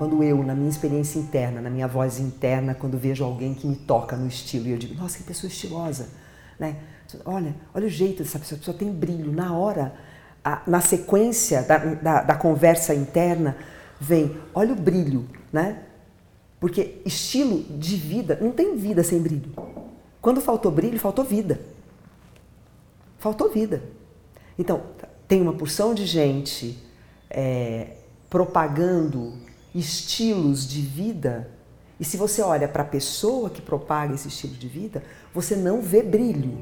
quando eu, na minha experiência interna, na minha voz interna, quando vejo alguém que me toca no estilo e eu digo, nossa, que pessoa estilosa, né? Olha, olha o jeito dessa pessoa, a pessoa tem brilho. Na hora, a, na sequência da, da, da conversa interna, vem, olha o brilho, né? Porque estilo de vida, não tem vida sem brilho. Quando faltou brilho, faltou vida. Faltou vida. Então, tem uma porção de gente é, propagando estilos de vida, e se você olha para a pessoa que propaga esse estilo de vida, você não vê brilho.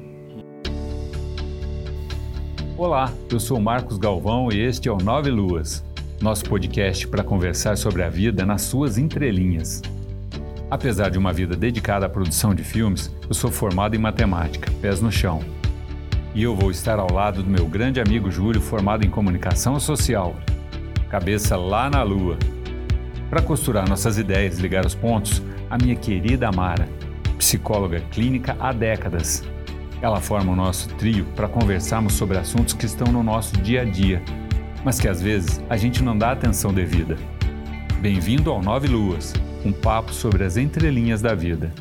Olá, eu sou Marcos Galvão e este é o Nove Luas, nosso podcast para conversar sobre a vida nas suas entrelinhas. Apesar de uma vida dedicada à produção de filmes, eu sou formado em matemática, pés no chão. E eu vou estar ao lado do meu grande amigo Júlio, formado em comunicação social, cabeça lá na lua. Para costurar nossas ideias e ligar os pontos, a minha querida Amara, psicóloga clínica há décadas. Ela forma o nosso trio para conversarmos sobre assuntos que estão no nosso dia a dia, mas que às vezes a gente não dá atenção devida. Bem-vindo ao Nove Luas um papo sobre as entrelinhas da vida.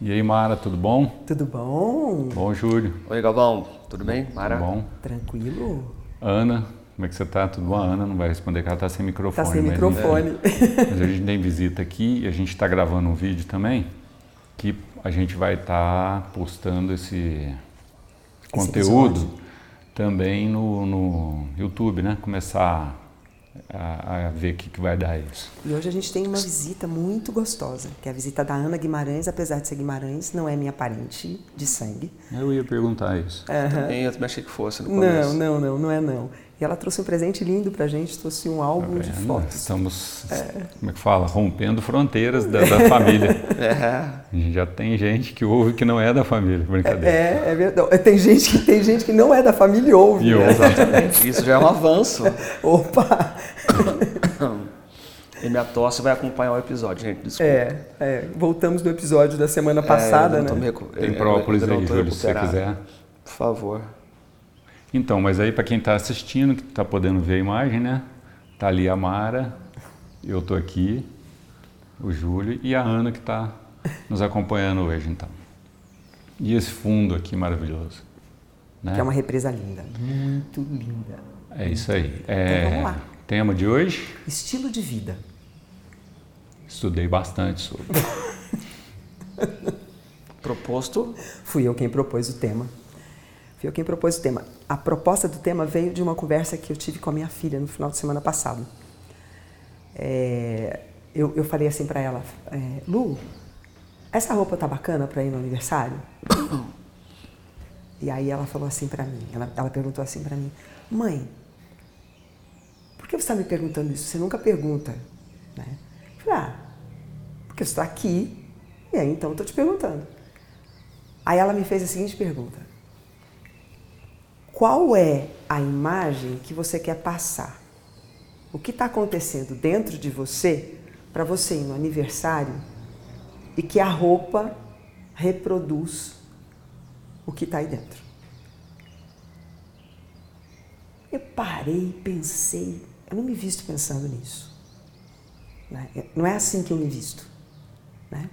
E aí, Mara, tudo bom? Tudo bom? Bom, Júlio. Oi, Galvão. Tudo bem? Mara? Tudo bom? Tranquilo. Ana, como é que você tá? Tudo bom? A Ana não vai responder que ela tá sem microfone. Tá sem mas microfone. mas a gente tem visita aqui e a gente está gravando um vídeo também que a gente vai estar tá postando esse, esse conteúdo episódio. também no, no YouTube, né? Começar a, a ver o que, que vai dar isso. E hoje a gente tem uma visita muito gostosa, que é a visita da Ana Guimarães, apesar de ser Guimarães, não é minha parente de sangue. Eu ia perguntar isso. Uhum. Também, eu também achei que fosse no começo. Não, não, não, não é não. E ela trouxe um presente lindo pra gente, trouxe um álbum tá de fotos. Estamos, é. como é que fala, rompendo fronteiras da, da família. é. Já tem gente que ouve que não é da família, brincadeira. É, é verdade. Tem gente, que, tem gente que não é da família e ouve. E ouve. Exatamente. Isso já é um avanço. Opa! e minha tosse vai acompanhar o episódio, gente. Desculpa. É, é. voltamos do episódio da semana é, passada, é, né? Tem própolis aí, Júlio, se você quiser. Por favor. Então, mas aí para quem está assistindo, que está podendo ver a imagem, né? Tá ali a Mara, eu tô aqui, o Júlio e a Ana que está nos acompanhando hoje, então. E esse fundo aqui maravilhoso. Né? Que é uma represa linda, muito linda. É isso aí. É, então vamos lá. Tema de hoje? Estilo de vida. Estudei bastante sobre. Proposto? Fui eu quem propôs o tema. Fui eu quem propôs o tema. A proposta do tema veio de uma conversa que eu tive com a minha filha no final de semana passado. É, eu, eu, falei assim para ela, é, Lu, essa roupa tá bacana para ir no aniversário? E aí ela falou assim para mim, ela, ela perguntou assim para mim, mãe, por que você está me perguntando isso? Você nunca pergunta, né? Eu falei, ah, porque você está aqui, e aí então eu tô te perguntando. Aí ela me fez a seguinte pergunta, qual é a imagem que você quer passar? O que está acontecendo dentro de você para você ir no aniversário e que a roupa reproduz o que está aí dentro? Eu parei, pensei, eu não me visto pensando nisso. Né? Não é assim que eu me visto. Né?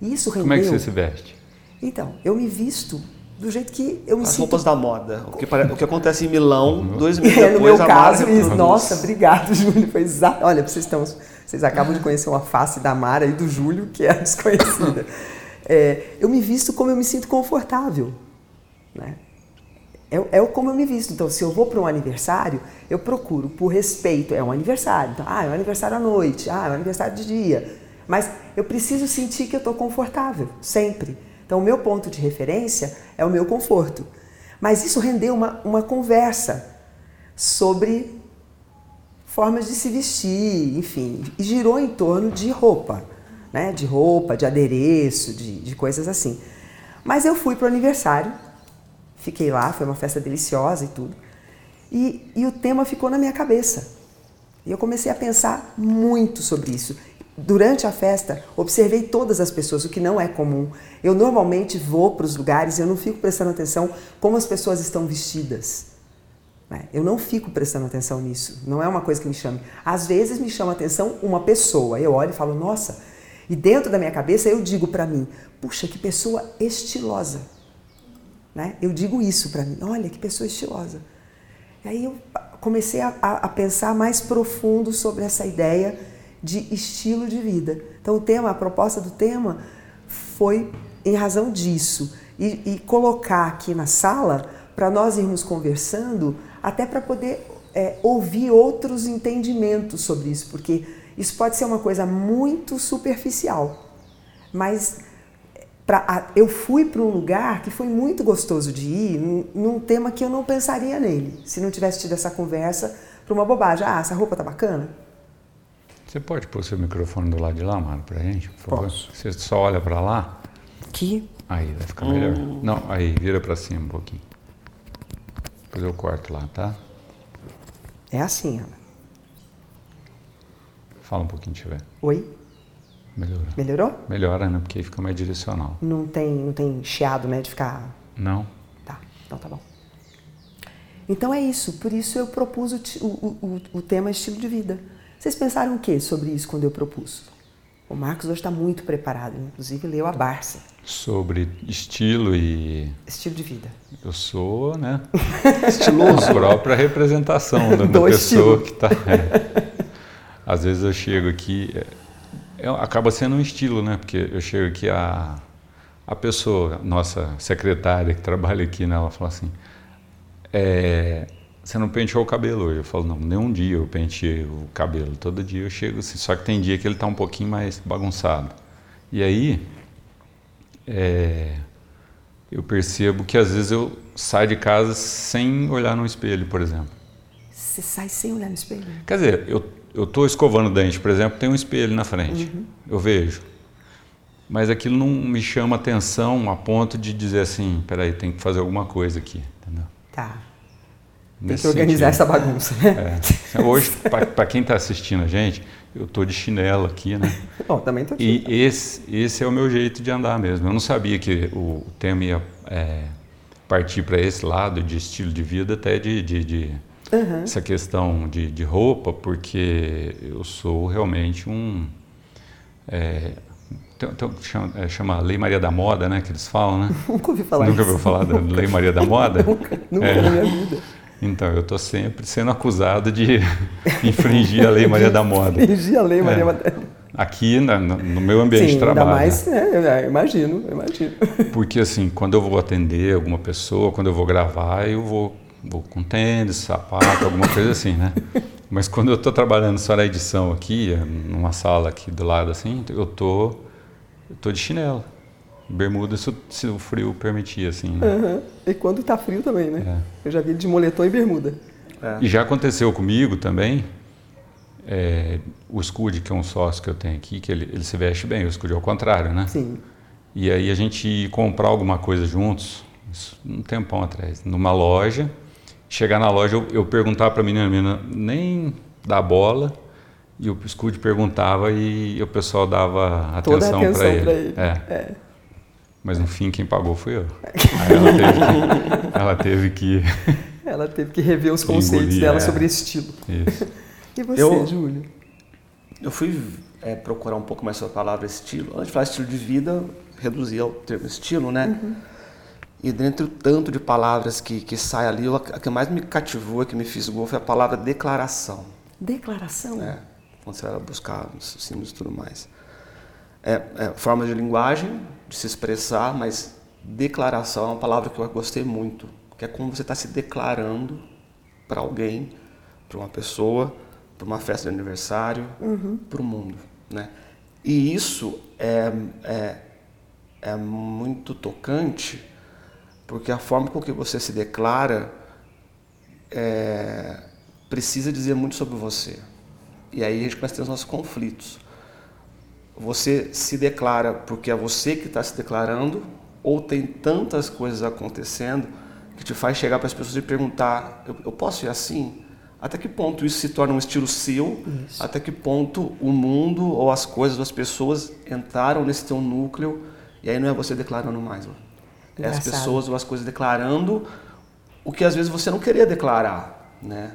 E isso rendeu... Como é que você se veste? Então, eu me visto do jeito que eu me As sinto... roupas da moda. O que, o que acontece em Milão, Uhum. dois meses É, no depois, meu a caso, Mara isso. Nossa, obrigado, Júlio. Foi exato. Olha, vocês estão, vocês acabam de conhecer uma face da Mara e do Júlio que é a desconhecida. É, eu me visto como eu me sinto confortável, né? É, é como eu me visto. Então, se eu vou para um aniversário, eu procuro, por respeito, é um aniversário. Então, ah, é um aniversário à noite, ah, é um aniversário de dia. Mas eu preciso sentir que eu estou confortável, sempre. Então, o meu ponto de referência é o meu conforto. Mas isso rendeu uma, uma conversa sobre formas de se vestir, enfim, e girou em torno de roupa, né? De roupa, de adereço, de, de coisas assim. Mas eu fui para o aniversário, fiquei lá, foi uma festa deliciosa e tudo, e, e o tema ficou na minha cabeça. E eu comecei a pensar muito sobre isso. Durante a festa, observei todas as pessoas, o que não é comum. Eu normalmente vou para os lugares e eu não fico prestando atenção como as pessoas estão vestidas. Né? Eu não fico prestando atenção nisso. Não é uma coisa que me chame. Às vezes me chama atenção uma pessoa. Eu olho e falo, nossa. E dentro da minha cabeça eu digo para mim, puxa, que pessoa estilosa. Né? Eu digo isso para mim, olha que pessoa estilosa. E aí eu comecei a, a, pensar mais profundo sobre essa ideia de estilo de vida. Então o tema, a proposta do tema foi em razão disso e, e colocar aqui na sala para nós irmos conversando, até para poder é, ouvir outros entendimentos sobre isso, porque isso pode ser uma coisa muito superficial, mas pra, eu fui para um lugar que foi muito gostoso de ir, num, tema que eu não pensaria nele, se não tivesse tido essa conversa para uma bobagem. Ah, essa roupa tá bacana? Você pode pôr seu microfone do lado de lá, Mara, para a gente, por favor? Posso. Você só olha para lá? Aqui? Aí, vai ficar melhor. Hum. Não, aí, vira para cima um pouquinho. Depois eu corto lá, tá? É assim, Ana. Fala um pouquinho, deixa eu ver. Oi? Melhorou. Melhorou? Melhora, né? Porque aí fica mais direcional. Não tem, não tem chiado, né? De ficar. Não. Tá, então tá bom. Então é isso, por isso eu propus o, o, o, o tema estilo de vida. Vocês pensaram o que sobre isso quando eu propus? O Marcos hoje está muito preparado, inclusive leu a Barça. Sobre estilo e. Estilo de vida. Eu sou, né? Estiloso. A própria representação da, da pessoa que está. É. Às vezes eu chego aqui. É, é, acaba sendo um estilo, né? Porque eu chego aqui, a, a pessoa, nossa secretária que trabalha aqui, né? Ela fala assim. É, você não penteou o cabelo hoje? Eu falo, não, nem um dia eu penteei o cabelo. Todo dia eu chego assim, só que tem dia que ele está um pouquinho mais bagunçado. E aí, é, eu percebo que às vezes eu saio de casa sem olhar no espelho, por exemplo. Você sai sem olhar no espelho? Quer dizer, eu eu estou escovando o dente, por exemplo, tem um espelho na frente, uhum. eu vejo. Mas aquilo não me chama atenção a ponto de dizer assim, peraí, tem que fazer alguma coisa aqui, entendeu? Tá. Tem que organizar sentido. essa bagunça, né? É. Hoje, para quem está assistindo a gente, eu estou de chinelo aqui, né? Bom, também estou E esse, esse é o meu jeito de andar mesmo. Eu não sabia que o tema ia é, partir para esse lado de estilo de vida, até de, de, de uhum. essa questão de, de, roupa, porque eu sou realmente um. É, tem, tem, chama, é, chama, Lei Maria da Moda, né? Que eles falam, né? Nunca ouvi falar Nunca ouviu falar da Lei Maria da Moda? nunca, nunca é. na minha vida. Então, eu estou sempre sendo acusado de infringir a Lei Maria da Moda. Infringir a Lei Maria da Moda. Aqui na, no meu ambiente Sim, de trabalho. Ainda mais, é, eu imagino, imagino. Porque assim, quando eu vou atender alguma pessoa, quando eu vou gravar, eu vou vou com tênis, sapato, alguma coisa assim, né? Mas quando eu estou trabalhando só na edição aqui, numa sala aqui do lado assim, eu tô, eu tô de chinelo. Bermuda se, se o frio permitir, assim. Né? Uhum. E quando está frio também, né? É. Eu já vi ele de moletom e bermuda. É. E já aconteceu comigo também. É, o Scud, que é um sócio que eu tenho aqui, que ele, ele se veste bem, o Scud é o contrário, né? Sim. E aí a gente ia comprar alguma coisa juntos, um tempão atrás, numa loja, chegar na loja, eu, eu perguntava para a menina, a menina nem dá bola, e o Scud perguntava e o pessoal dava atenção, atenção para ele. ele. É. Mas no fim quem pagou foi eu. Aí ela teve que. Ela teve que, ela teve que rever os conceitos engolir, dela é. sobre estilo. Isso. E você, eu, Júlio? Eu fui é, procurar um pouco mais sobre a palavra estilo. Antes de falar estilo de vida, reduzir ao termo estilo, né? Uhum. E dentre o tanto de palavras que, que sai ali, a que mais me cativou, a que me fisgou, foi a palavra declaração. Declaração? É, quando você vai buscar os símbolos e tudo mais. É, é, forma de linguagem, de se expressar, mas declaração é uma palavra que eu gostei muito, que é como você está se declarando para alguém, para uma pessoa, para uma festa de aniversário, uhum. para o mundo. Né? E isso é, é, é muito tocante porque a forma com que você se declara é, precisa dizer muito sobre você. E aí a gente começa a ter os nossos conflitos. Você se declara porque é você que está se declarando, ou tem tantas coisas acontecendo que te faz chegar para as pessoas e perguntar: eu, eu posso ir assim? Até que ponto isso se torna um estilo seu? Isso. Até que ponto o mundo ou as coisas, ou as pessoas entraram nesse teu núcleo e aí não é você declarando mais. É as pessoas ou as coisas declarando o que às vezes você não queria declarar. né?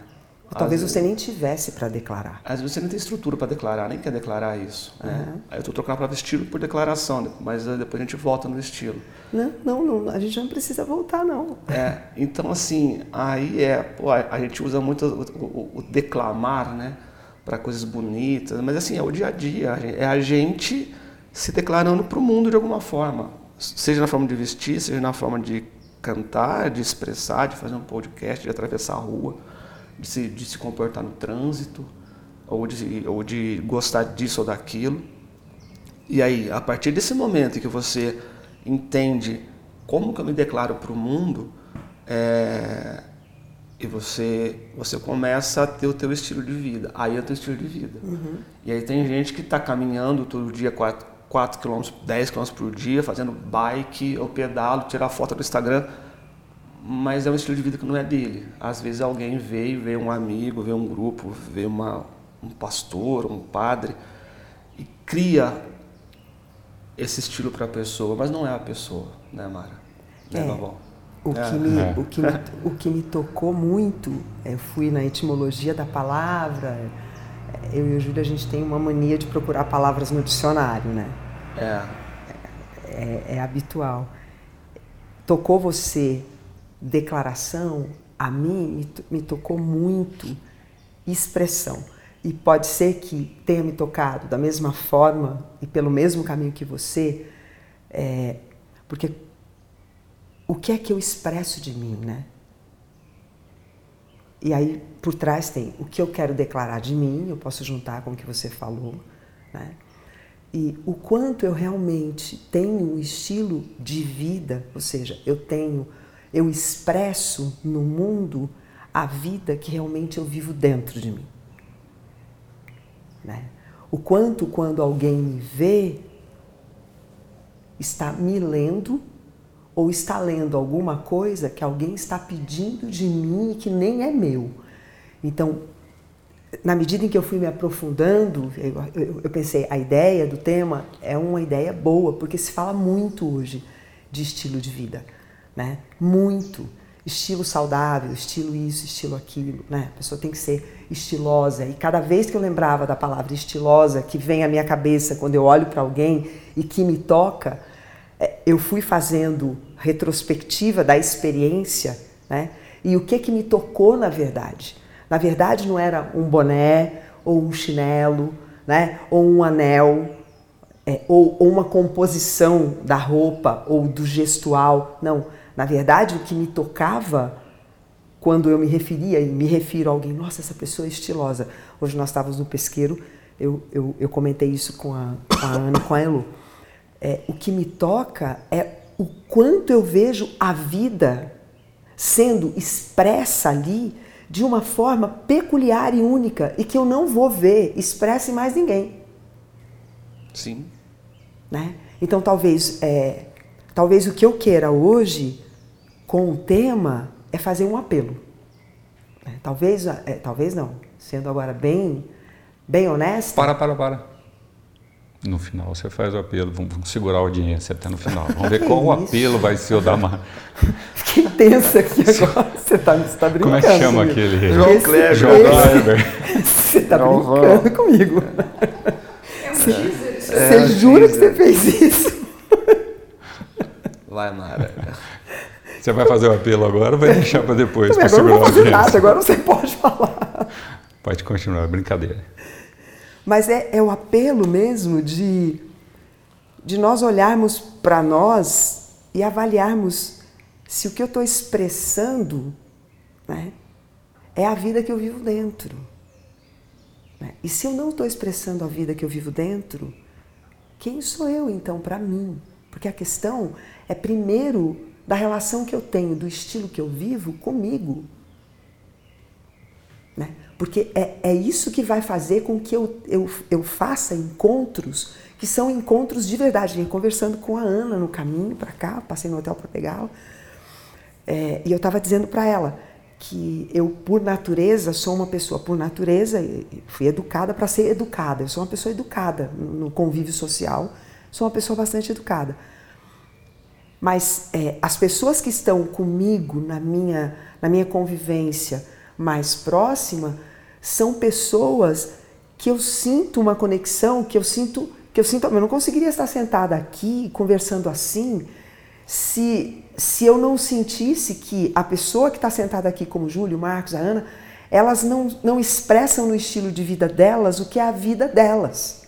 Talvez você nem tivesse para declarar. Às vezes você nem tem estrutura para declarar, nem quer declarar isso. Né? Uhum. Aí eu estou trocando a palavra estilo por declaração, mas depois a gente volta no estilo. Não, não, não, a gente não precisa voltar, não. É, então assim, aí é, pô, a gente usa muito o, o, o declamar, né, para coisas bonitas, mas assim, é o dia a dia, é a gente se declarando para o mundo de alguma forma, seja na forma de vestir, seja na forma de cantar, de expressar, de fazer um podcast, de atravessar a rua de se, de se comportar no trânsito, ou de, ou de gostar disso ou daquilo. E aí, a partir desse momento que você entende como que eu me declaro para o mundo, é, e você você começa a ter o teu estilo de vida. Aí é o teu estilo de vida. Uhum. E aí tem gente que está caminhando todo dia 4, 4 km, 10 km por dia, fazendo bike ou pedalo, tirar foto do Instagram mas é um estilo de vida que não é dele. Às vezes alguém veio, vê um amigo, vê um grupo, vê uma, um pastor, um padre e cria esse estilo para a pessoa, mas não é a pessoa, né, Mara? Né, é. O, é. Que me, é. o, que me, o que me tocou muito, eu fui na etimologia da palavra, eu e o Júlio a gente tem uma mania de procurar palavras no dicionário, né? É. É, é habitual. Tocou você declaração, a mim me, tocou muito expressão. E pode ser que tenha me tocado da mesma forma e pelo mesmo caminho que você, é, porque o que é que eu expresso de mim, né? E aí por trás tem o que eu quero declarar de mim, eu posso juntar com o que você falou, né? E o quanto eu realmente tenho um estilo de vida, ou seja, eu tenho eu expresso no mundo a vida que realmente eu vivo dentro de mim. Né? O quanto, quando alguém me vê, está me lendo ou está lendo alguma coisa que alguém está pedindo de mim e que nem é meu. Então, na medida em que eu fui me aprofundando, eu, eu, eu, pensei, a ideia do tema é uma ideia boa, porque se fala muito hoje de estilo de vida né? Muito. Estilo saudável, estilo isso, estilo aquilo, né? A pessoa tem que ser estilosa. E cada vez que eu lembrava da palavra estilosa, que vem à minha cabeça quando eu olho para alguém e que me toca, é, eu fui fazendo retrospectiva da experiência, né? E o que que me tocou na verdade? Na verdade não era um boné ou um chinelo, né? Ou um anel, é, ou, ou uma composição da roupa ou do gestual. Não na verdade, o que me tocava quando eu me referia e me refiro a alguém, nossa, essa pessoa é estilosa. Hoje nós estávamos no pesqueiro, eu, eu, eu comentei isso com a, com a Ana, com a Elu. É, o que me toca é o quanto eu vejo a vida sendo expressa ali de uma forma peculiar e única e que eu não vou ver expressa em mais ninguém. Sim. Né? Então talvez é, Talvez o que eu queira hoje com o tema é fazer um apelo. É, talvez, é, talvez não, sendo agora bem, bem honesta. Para, para, para. No final você faz o apelo, vamos, segurar a audiência até no final. Vamos ver qual o apelo vai ser o da Mar. Fiquei tensa aqui agora. Você está tá brincando. Como é que chama comigo. aquele? João Kleber. João Kleber. Você está brincando comigo. É um você, você é, jura que você fez isso? Vai, Mara. Você vai fazer o apelo agora ou vai deixar para depois? Para agora não vou fazer nada, agora você pode falar. Pode continuar, brincadeira. Mas é, é o apelo mesmo de, de nós olharmos para nós e avaliarmos se o que eu estou expressando né, é a vida que eu vivo dentro. Né? E se eu não estou expressando a vida que eu vivo dentro, quem sou eu então para mim? Porque a questão é primeiro da relação que eu tenho, do estilo que eu vivo comigo. Né? Porque é, é isso que vai fazer com que eu, eu, eu faça encontros que são encontros de verdade. Eu conversando com a Ana no caminho para cá, passei no hotel para pegá-la, é, e eu estava dizendo para ela que eu, por natureza, sou uma pessoa, por natureza, fui educada para ser educada. Eu sou uma pessoa educada no convívio social, sou uma pessoa bastante educada. Mas é, as pessoas que estão comigo na minha, na minha convivência, mais próxima são pessoas que eu sinto uma conexão, que eu sinto que eu sinto, eu não conseguiria estar sentada aqui conversando assim se se eu não sentisse que a pessoa que está sentada aqui, como Júlio, Marcos, a Ana, elas não, não expressam no estilo de vida delas o que é a vida delas.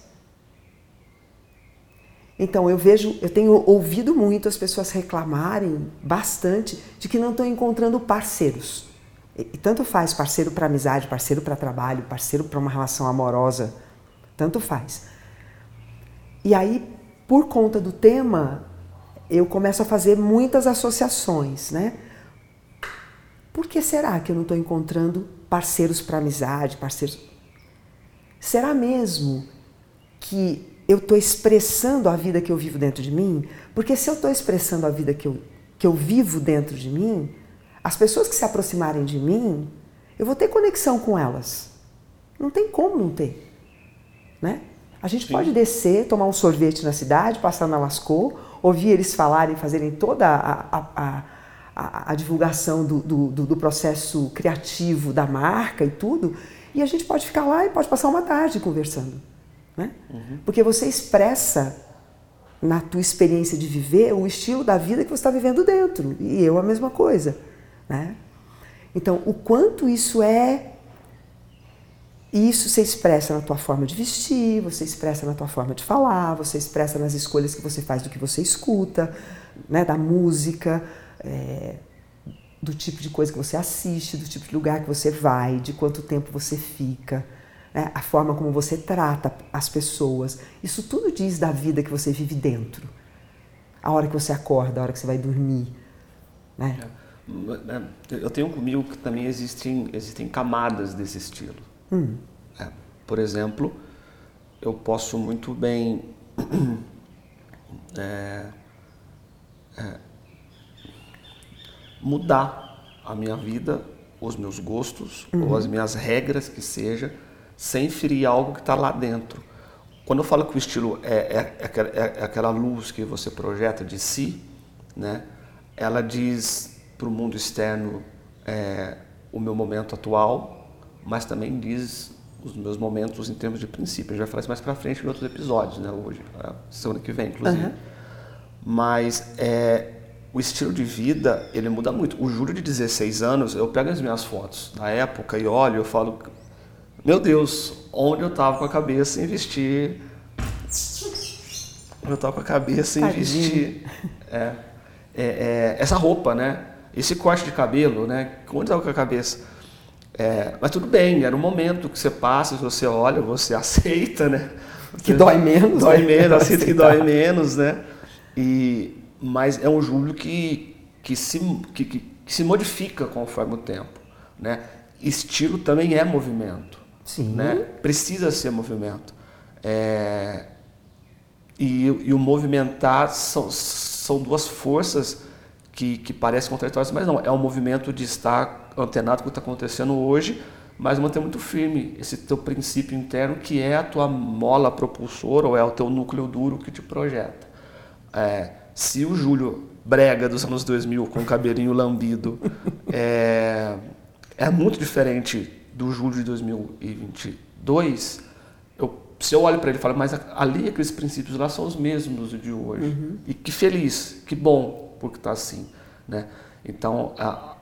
Então eu vejo, eu tenho ouvido muito as pessoas reclamarem bastante de que não estão encontrando parceiros. E, tanto faz parceiro para amizade, parceiro para trabalho, parceiro para uma relação amorosa, tanto faz. E aí, por conta do tema, eu começo a fazer muitas associações, né? Por que será que eu não estou encontrando parceiros para amizade, parceiros? Será mesmo que eu estou expressando a vida que eu vivo dentro de mim? Porque se eu estou expressando a vida que eu, que eu vivo dentro de mim, as pessoas que se aproximarem de mim, eu vou ter conexão com elas. Não tem como não ter, né? A gente Sim. pode descer, tomar um sorvete na cidade, passar na Lascaux, ouvir eles falarem, fazerem toda a, a, a, a divulgação do, do, do, processo criativo da marca e tudo, e a gente pode ficar lá e pode passar uma tarde conversando. Né? Uhum. Porque você expressa na tua experiência de viver o estilo da vida que você está vivendo dentro, e eu a mesma coisa. Né? Então, o quanto isso é isso você expressa na tua forma de vestir, você expressa na tua forma de falar, você expressa nas escolhas que você faz do que você escuta, né, da música, é, do tipo de coisa que você assiste, do tipo de lugar que você vai, de quanto tempo você fica, né, a forma como você trata as pessoas. Isso tudo diz da vida que você vive dentro. A hora que você acorda, a hora que você vai dormir. Né? É, eu tenho comigo que também existem, existem camadas desse estilo. Hum. É, por exemplo, eu posso muito bem é, é, mudar a minha vida, os meus gostos uhum. ou as minhas regras que seja, sem ferir algo que está lá dentro. Quando eu falo que o estilo é, é, é, é, aquela luz que você projeta de si, né, ela diz para o mundo externo é, o meu momento atual, mas também diz os meus momentos em termos de princípio. A gente vai falar isso mais para frente em outros episódios, né? Hoje, semana que vem, inclusive. Uhum. Mas é, o estilo de vida, ele muda muito. O Júlio de 16 anos, eu pego as minhas fotos da época e olho, eu falo, meu Deus, onde eu estava com a cabeça em vestir... Eu estava com a cabeça em vestir é, é, é, essa roupa, né? Esse corte de cabelo, né? Onde estava com a cabeça? É, mas tudo bem, era um momento que você passa, você olha, você aceita, né? Que dói menos. Dói né? menos, aceita que dói menos, né? E, mas é um julho que, que, se, que, que, que se modifica conforme o tempo. Né? Estilo também é movimento. Sim. Né? Precisa ser movimento. É, e, e o movimentar são, são duas forças que, que parecem contraditórias, mas não, é um movimento de estar antenado com o que está acontecendo hoje, mas manter muito firme esse teu princípio interno que é a tua mola propulsora ou é o teu núcleo duro que te projeta. É, se o Júlio Brega dos anos 2000 com o cabelinho lambido é, é muito diferente do Júlio de 2022, eu, se eu olho para ele e falo, mas ali aqueles princípios lá são os mesmos de hoje. Uhum. E que feliz, que bom porque está assim. Né? Então, a,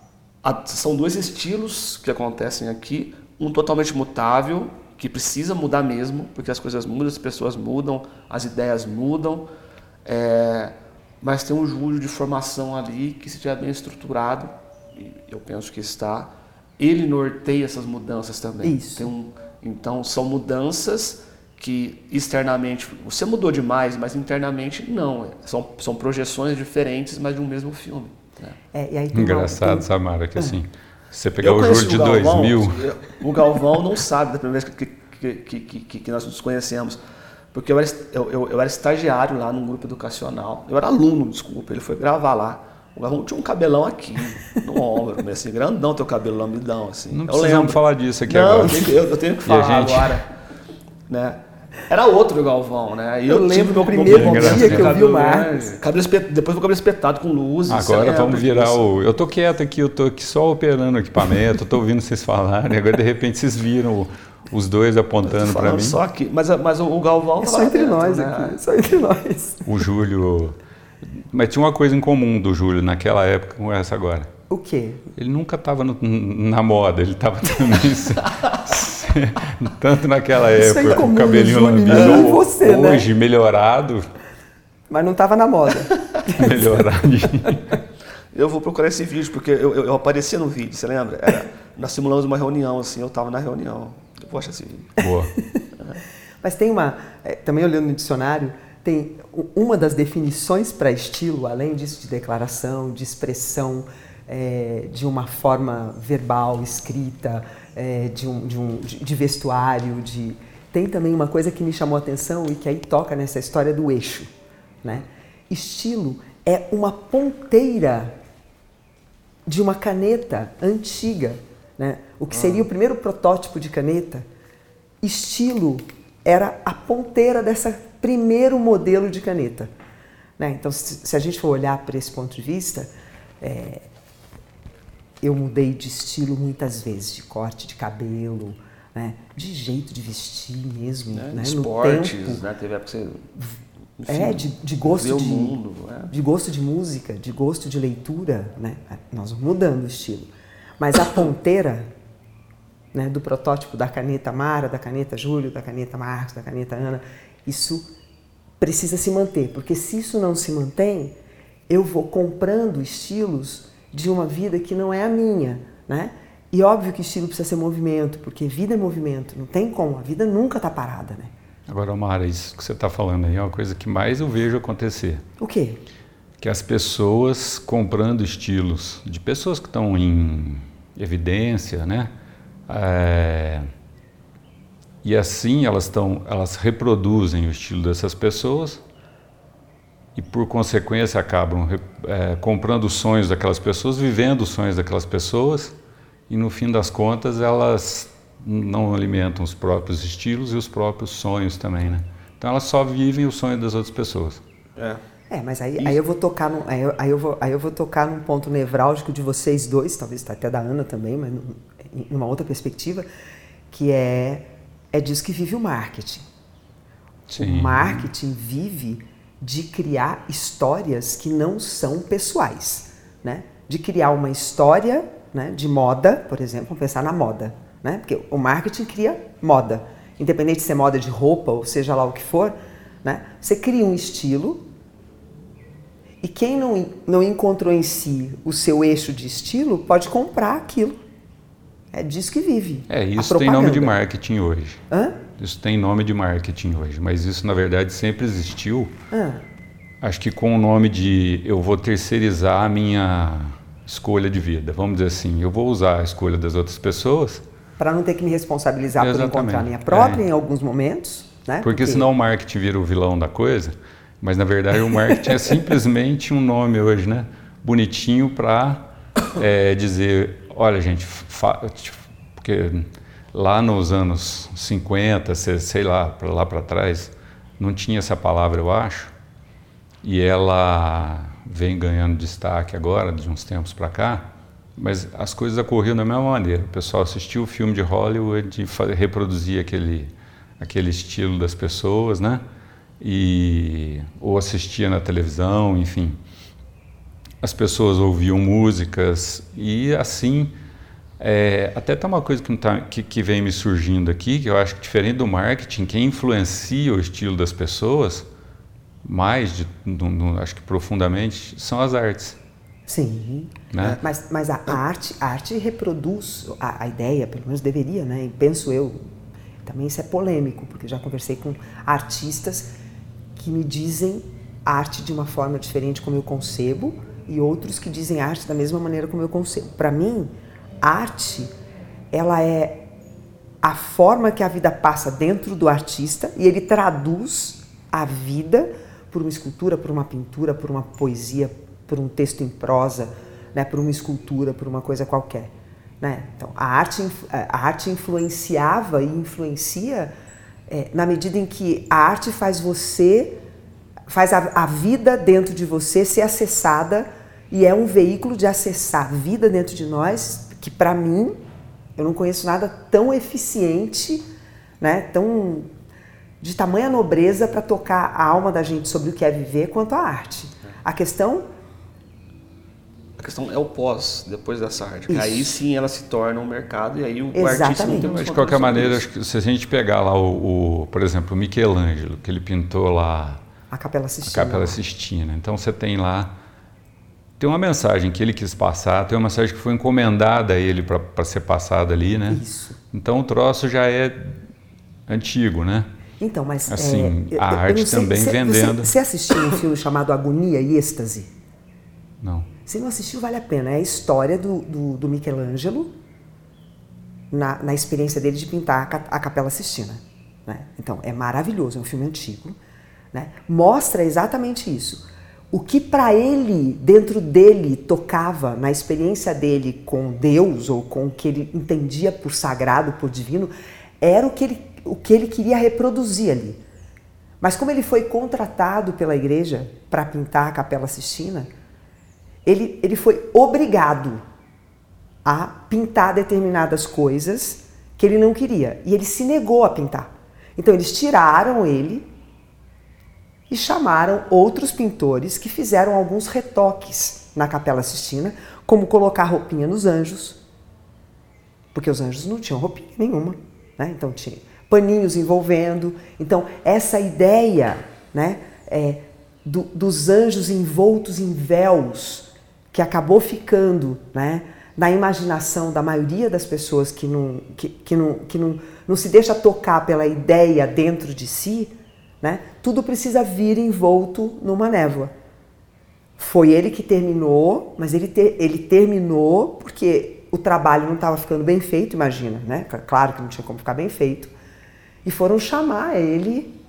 são dois estilos que acontecem aqui, um totalmente mutável, que precisa mudar mesmo, porque as coisas mudam, as pessoas mudam, as ideias mudam, é, mas tem um julho de formação ali que se estiver bem estruturado, e eu penso que está, ele norteia essas mudanças também. Isso. Um, então são mudanças que externamente você mudou demais, mas internamente não. São, são projeções diferentes, mas de um mesmo filme. É, e aí Engraçado, uma... Samara, que assim, você pegar o Júlio de o Galvão, 2000... O Galvão não sabe da primeira vez que, que, que, que, que nós nos conhecemos. Porque eu era, eu, eu, eu, era estagiário lá num grupo educacional. Eu era aluno, desculpa. Ele foi gravar lá. O Galvão tinha um cabelão aqui, no ombro, assim, grandão teu cabelo lambidão, assim. Não precisamos falar disso aqui não, agora. Eu tenho, eu, eu tenho que falar gente... agora. Né? Era outro Galvão, né? E eu, eu lembro do primeiro dia que eu vi o Marcos. Cabelo espet... Depois foi cabelo espetado com luzes. Agora vamos virar o. Eu tô quieto aqui, eu tô aqui só operando o equipamento, eu tô ouvindo vocês falarem, agora de repente vocês viram os dois apontando para mim. Só que, mas, mas o Galvão é só entre dentro, nós né? aqui, só entre nós. O Júlio, mas tinha uma coisa em comum do Júlio naquela época com essa agora. O quê? Ele nunca estava na moda, ele estava também tanto naquela Isso é época com o cabelinho lambido, você, né? hoje né? melhorado. Mas não estava na moda. Melhoradinho. Eu vou procurar esse vídeo, porque eu, eu, eu aparecia no vídeo, você lembra? Era, nós simulamos uma reunião, assim, eu estava na reunião. Eu vou achar esse vídeo. Boa. Mas tem uma, é, também olhando no dicionário, tem uma das definições para estilo, além disso de declaração, de expressão, é, de uma forma verbal, escrita, é, de, um, de, um, de vestuário, de... tem também uma coisa que me chamou a atenção e que aí toca nessa história do eixo. Né? Estilo é uma ponteira de uma caneta antiga, né? o que seria o primeiro protótipo de caneta. Estilo era a ponteira dessa primeiro modelo de caneta. Né? Então, se, a gente for olhar para esse ponto de vista, é, eu mudei de estilo muitas vezes, de corte de cabelo, né? de jeito de vestir mesmo. É, né? Esportes, no tempo, né? Teve época que você. Enfim, é, de, de gosto de, mundo, é. de gosto de música, de gosto de leitura, né? Nós vamos mudando o estilo. Mas a ponteira né, do protótipo da caneta Mara, da caneta Júlio, da caneta Marcos, da caneta Ana, isso precisa se manter, porque se isso não se mantém, eu vou comprando estilos de uma vida que não é a minha, né? E óbvio que estilo precisa ser movimento, porque vida é movimento, não tem como, a vida nunca está parada, né? Agora, Mara, isso que você está falando aí é uma coisa que mais eu vejo acontecer. O quê? Que as pessoas comprando estilos de pessoas que estão em evidência, né? É... E assim elas estão, elas reproduzem o estilo dessas pessoas e por consequência acabam é, comprando os sonhos daquelas pessoas, vivendo os sonhos daquelas pessoas e no fim das contas elas não alimentam os próprios estilos e os próprios sonhos também, né? Então elas só vivem o sonho das outras pessoas. É. É, mas aí, aí eu vou tocar no, aí, eu, aí, eu vou, aí eu vou tocar num ponto nevrálgico de vocês dois, talvez até da Ana também, mas em uma outra perspectiva, que é é disso que vive o marketing. Sim. O marketing vive de criar histórias que não são pessoais, né? De criar uma história, né, de moda, por exemplo, vamos pensar na moda, né? Porque o marketing cria moda, independente de ser moda de roupa ou seja lá o que for, né? Você cria um estilo e quem não, não encontrou em si o seu eixo de estilo pode comprar aquilo. É disso que vive. É, isso tem nome de marketing hoje. Hã? Isso tem nome de marketing hoje, mas isso na verdade sempre existiu. Ah. Acho que com o nome de eu vou terceirizar a minha escolha de vida. Vamos dizer assim, eu vou usar a escolha das outras pessoas. Para não ter que me responsabilizar Exatamente. por encontrar a minha própria é. em alguns momentos. Né? Porque, Porque senão o marketing vira o vilão da coisa, mas na verdade o marketing é simplesmente um nome hoje, né? Bonitinho para é, dizer, olha gente, porque Lá nos anos 50, sei lá, lá para trás, não tinha essa palavra, eu acho, e ela vem ganhando destaque agora, de uns tempos para cá, mas as coisas ocorriam da mesma maneira. O pessoal assistia o filme de Hollywood e reproduzia aquele, aquele estilo das pessoas, né? E, ou assistia na televisão, enfim. As pessoas ouviam músicas e assim é, até tá uma coisa que, tá, que, que, vem me surgindo aqui, que eu acho que diferente do marketing, quem influencia o estilo das pessoas, mais, de, do, do, acho que profundamente, são as artes. Sim, né? mas, mas a arte, a arte reproduz a, a, ideia, pelo menos deveria, né? E penso eu, também isso é polêmico, porque já conversei com artistas que me dizem arte de uma forma diferente como eu concebo e outros que dizem arte da mesma maneira como eu concebo. Para mim, arte, ela é a forma que a vida passa dentro do artista e ele traduz a vida por uma escultura, por uma pintura, por uma poesia, por um texto em prosa, né, por uma escultura, por uma coisa qualquer. Né? Então, a arte, a arte influenciava e influencia É, na medida em que a arte faz você, faz a, a vida dentro de você ser acessada e é um veículo de acessar a vida dentro de nós que, para mim, eu não conheço nada tão eficiente, né, tão de tamanha nobreza para tocar a alma da gente sobre o que é viver quanto a arte. A questão a questão é o pós, depois dessa arte. Aí sim ela se torna um mercado e aí o, o artista não tem Mas de qualquer maneira, acho que se a gente pegar lá o, o, por exemplo, o Michelangelo, que ele pintou lá a Capela Sistina. A Capela Sistina. Então você tem lá tem uma mensagem que ele quis passar, tem uma mensagem que foi encomendada a ele para ser passada ali, né? Isso. Então o troço já é antigo, né? Então, mas assim, é, a arte sei, também cê, vendendo. Você assistiu um filme chamado Agonia e Êxtase? Não. Se não assistiu, vale a pena. É a história do, do, do Michelangelo na, na experiência dele de pintar a, a Capela Sistina. Né? Então, é maravilhoso, é um filme antigo. Né? Mostra exatamente isso. O que para ele, dentro dele, tocava na experiência dele com Deus ou com o que ele entendia por sagrado, por divino, era o que ele o que ele queria reproduzir ali. Mas como ele foi contratado pela igreja para pintar a Capela Sistina, ele, ele foi obrigado a pintar determinadas coisas que ele não queria. E ele se negou a pintar. Então eles tiraram ele e chamaram outros pintores que fizeram alguns retoques na Capela Sistina, como colocar roupinha nos anjos, porque os anjos não tinham roupinha nenhuma. Né? Então tinha paninhos envolvendo. Então, essa ideia né, é, do, dos anjos envoltos em véus, que acabou ficando né, na imaginação da maioria das pessoas que, não, que, que, não, que não, não se deixa tocar pela ideia dentro de si, né, tudo precisa vir envolto numa névoa. Foi ele que terminou, mas ele, ele terminou porque o trabalho não estava ficando bem feito, imagina, né? Claro que não tinha como ficar bem feito e foram chamar ele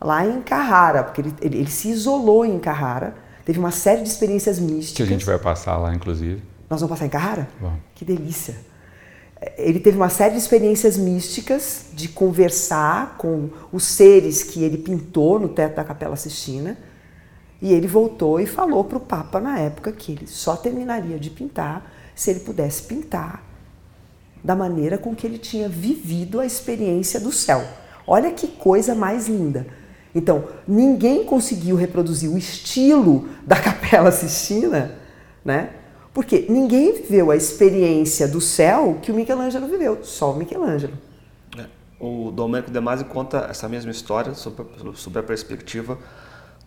lá em Carrara, porque ele, ele, ele, se isolou em Carrara, teve uma série de experiências místicas. Que a gente vai passar lá, inclusive. Nós vamos passar em Carrara? Bom. Que delícia. Ele teve uma série de experiências místicas de conversar com os seres que ele pintou no teto da Capela Sistina. E ele voltou e falou para o Papa na época que ele só terminaria de pintar se ele pudesse pintar da maneira com que ele tinha vivido a experiência do céu. Olha que coisa mais linda. Então, ninguém conseguiu reproduzir o estilo da Capela Sistina, né? Porque ninguém viveu a experiência do céu que o Michelangelo viveu, só o Michelangelo. É. O Domenico De Masi conta essa mesma história sobre, sobre a perspectiva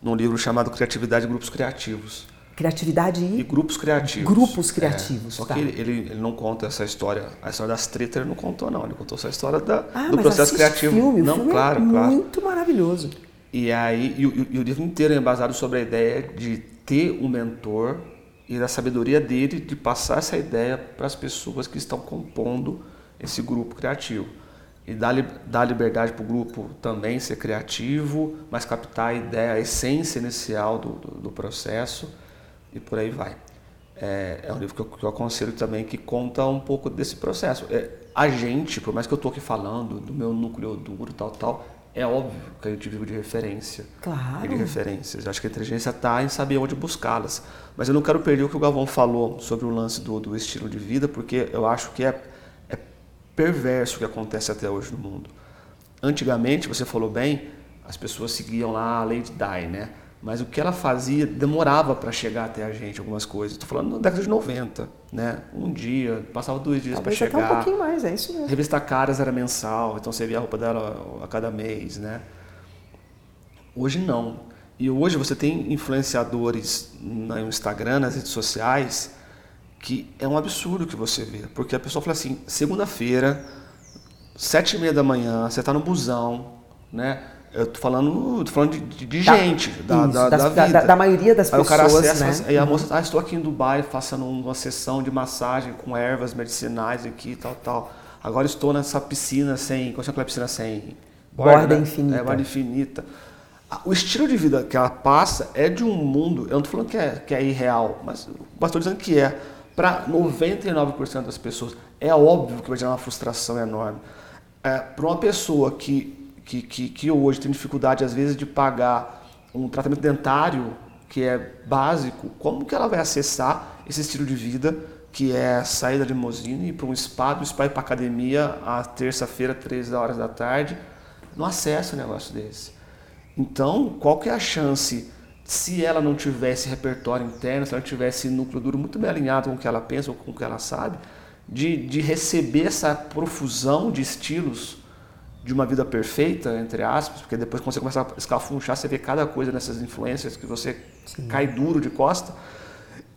num livro chamado Criatividade e Grupos Criativos. Criatividade e... e grupos criativos. Grupos criativos, é, Só tá. que ele, ele, ele, não conta essa história, a história das tretas ele não contou não, ele contou essa história da, ah, do processo criativo. Filme, não, o filme claro, é claro. muito maravilhoso. E aí, e, e, e o livro inteiro é embasado sobre a ideia de ter um mentor e da sabedoria dele de passar essa ideia para as pessoas que estão compondo esse grupo criativo. E dar liberdade para o grupo também ser criativo, mas captar a ideia, a essência inicial do, do, do processo e por aí vai. É, é um livro que eu, que eu, aconselho também que conta um pouco desse processo. É, a gente, por mais que eu estou aqui falando do meu núcleo duro, tal, tal, é óbvio que a gente vive de referência. Claro. De referências. Eu acho que a inteligência está em saber onde buscá-las. Mas eu não quero perder o que o Galvão falou sobre o lance do, do estilo de vida, porque eu acho que é, é perverso o que acontece até hoje no mundo. Antigamente, você falou bem, as pessoas seguiam lá a Lady Di, né? Mas o que ela fazia demorava para chegar até a gente algumas coisas. Estou falando na década de 90, né? Um dia, passava dois dias para chegar. Até um pouquinho mais, é isso mesmo. Revista Caras era mensal, então você via a roupa dela a cada mês, né? Hoje não. E hoje você tem influenciadores no Instagram, nas redes sociais, que é um absurdo que você vê. Porque a pessoa fala assim, segunda-feira, sete e meia da manhã, você está no busão, né? Eu tô falando, tô falando de, de da, gente, da, isso, da, das, da, vida. Da, maioria das aí pessoas, acessa, né? E a moça, ah, estou aqui em Dubai fazendo uma sessão de massagem com ervas medicinais aqui, tal, tal. Agora estou nessa piscina sem, qual é aquela piscina sem? Borda, borda infinita. É, borda infinita. O estilo de vida que ela passa é de um mundo, eu não estou falando que é, que é irreal, mas estou dizendo que é. Para 99% das pessoas, é óbvio que vai gerar uma frustração enorme. É, para uma pessoa que que, que, que hoje tem dificuldade, às vezes, de pagar um tratamento dentário que é básico, como que ela vai acessar esse estilo de vida que é sair da limusine, para um spa, do spa ir para academia, a terça-feira, três horas da tarde, não acessa um negócio desse. Então, qual que é a chance, se ela não tivesse repertório interno, se ela tivesse núcleo duro muito bem alinhado com o que ela pensa ou com o que ela sabe, de, de receber essa profusão de estilos de uma vida perfeita, entre aspas, porque depois quando você começa a escafunchar, você vê cada coisa nessas influências que você Sim. cai duro de costa.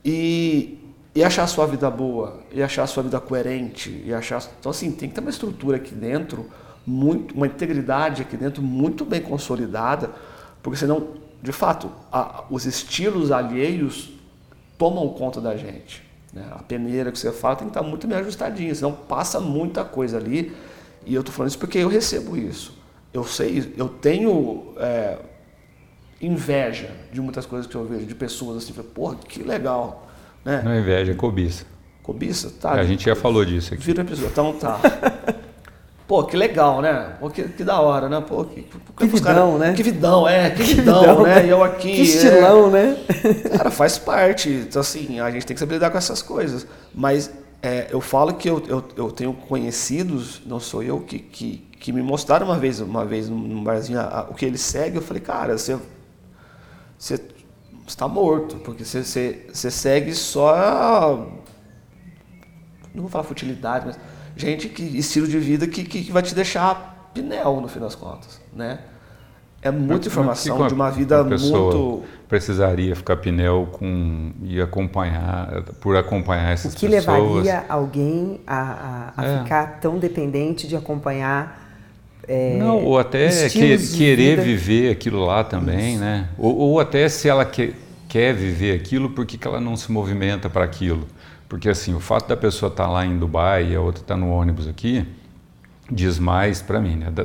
E, e achar a sua vida boa, e achar a sua vida coerente, e achar. Então, assim, tem que ter uma estrutura aqui dentro, muito, uma integridade aqui dentro muito bem consolidada, porque senão, de fato, a, os estilos alheios tomam conta da gente. Né? A peneira que você fala tem que estar muito bem ajustadinha, senão passa muita coisa ali. E eu estou falando isso porque eu recebo isso. Eu sei, eu tenho é, inveja de muitas coisas que eu vejo, de pessoas assim, porra, que legal né? Não é inveja, é cobiça. Cobiça? Tá. A gente já falou disso aqui. Vira episódio. Então tá. Pô, que legal, né? Pô, que, que da hora, né? Pô, que, que vidão, cara, né? Que vidão, é, que, que vidão, vidão, né? E eu aqui. Que estilão, é, né? Cara, faz parte. Então, assim, a gente tem que saber lidar com essas coisas. Mas é, eu falo que eu, eu, eu, tenho conhecidos, não sou eu, que, que, que me mostraram uma vez, uma vez num barzinho a, a, o que ele segue. Eu falei, cara, você, está morto, porque você, você, segue só. Não vou falar futilidade, mas gente que estilo de vida que, que, que vai te deixar pinel no fim das contas, né? É muita informação de uma vida muito. Precisaria ficar pinel com e acompanhar por acompanhar essas pessoas. O que pessoas. levaria alguém a, a, a é. ficar tão dependente de acompanhar? É, Não, ou até que, querer vida. viver aquilo lá também, Isso. né? Ou, ou, até se ela que, quer viver aquilo, por que ela não se movimenta para aquilo? Porque assim, o fato da pessoa estar tá lá em Dubai e a outra estar tá no ônibus aqui, diz mais para mim, né? Da,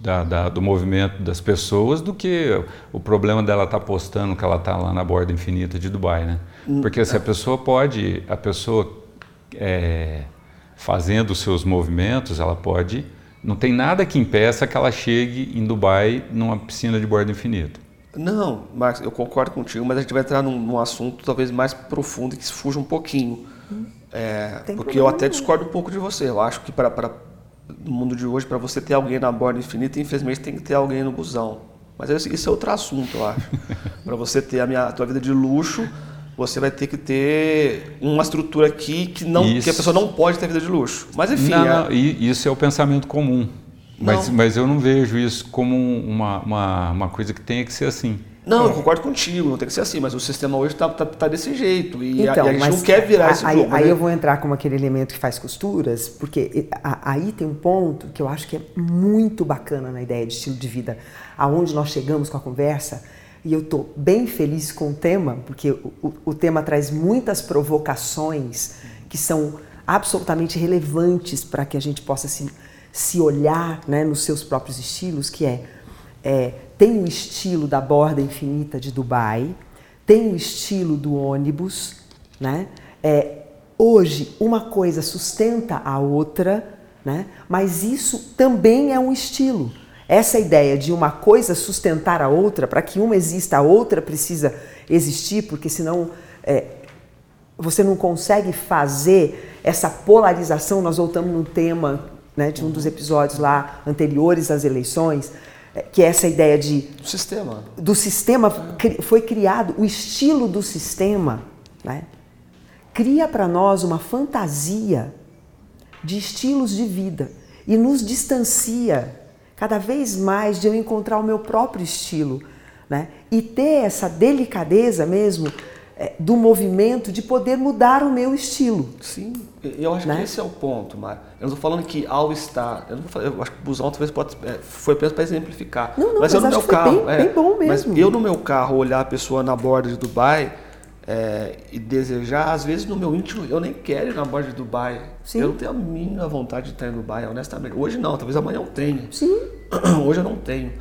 da, da, do movimento das pessoas do que o problema dela estar tá postando que ela está lá na borda infinita de Dubai, né? Hum, Porque se a pessoa pode, a pessoa é, fazendo os seus movimentos, ela pode não tem nada que impeça que ela chegue em Dubai numa piscina de borda infinita. Não, Marcos, eu concordo contigo, mas a gente vai entrar num, num assunto talvez mais profundo e que se fuja um pouquinho. Hum. É, porque eu até discordo um pouco de você. Eu acho que para no mundo de hoje, para você ter alguém na borda infinita, infelizmente tem que ter alguém no busão. Mas isso é outro assunto, eu acho. para você ter a, minha, a tua vida de luxo, você vai ter que ter uma estrutura aqui que, não, que a pessoa não pode ter vida de luxo. Mas enfim. Não, é... não, isso é o pensamento comum. Mas, mas eu não vejo isso como uma, uma, uma coisa que tenha que ser assim. Não, eu concordo contigo, não tem que ser assim, mas o sistema hoje está tá, tá desse jeito e, então, a, e a gente não quer virar esse aí, jogo. Aí né? eu vou entrar como aquele elemento que faz costuras, porque aí tem um ponto que eu acho que é muito bacana na ideia de estilo de vida, aonde nós chegamos com a conversa, e eu estou bem feliz com o tema, porque o, o, o tema traz muitas provocações que são absolutamente relevantes para que a gente possa se, se olhar né, nos seus próprios estilos, que é, é tem o estilo da borda infinita de Dubai, tem o estilo do ônibus, né? É, hoje uma coisa sustenta a outra, né? Mas isso também é um estilo. Essa ideia de uma coisa sustentar a outra, para que uma exista, a outra precisa existir, porque senão é, você não consegue fazer essa polarização. Nós voltamos no tema né, de um dos episódios lá anteriores às eleições, que é essa ideia de do sistema. Do sistema foi criado o estilo do sistema, né? Cria para nós uma fantasia de estilos de vida e nos distancia cada vez mais de eu encontrar o meu próprio estilo, né? E ter essa delicadeza mesmo é, do movimento de poder mudar o meu estilo. Sim, eu acho né? que esse é o ponto, Mário. Eu não estou falando que ao estar, eu, falar, eu acho que o busão talvez pode, é, foi apenas para exemplificar. Não, não, mas, mas eu no meu carro, bem, é, bem bom mesmo. Mas eu no meu carro olhar a pessoa na borda de Dubai é, e desejar, às vezes no meu íntimo eu nem quero ir na borda de Dubai. Sim. Eu não tenho a mínima vontade de estar em Dubai, honestamente. Hoje não, talvez amanhã eu tenha. Sim. Hoje eu não tenho.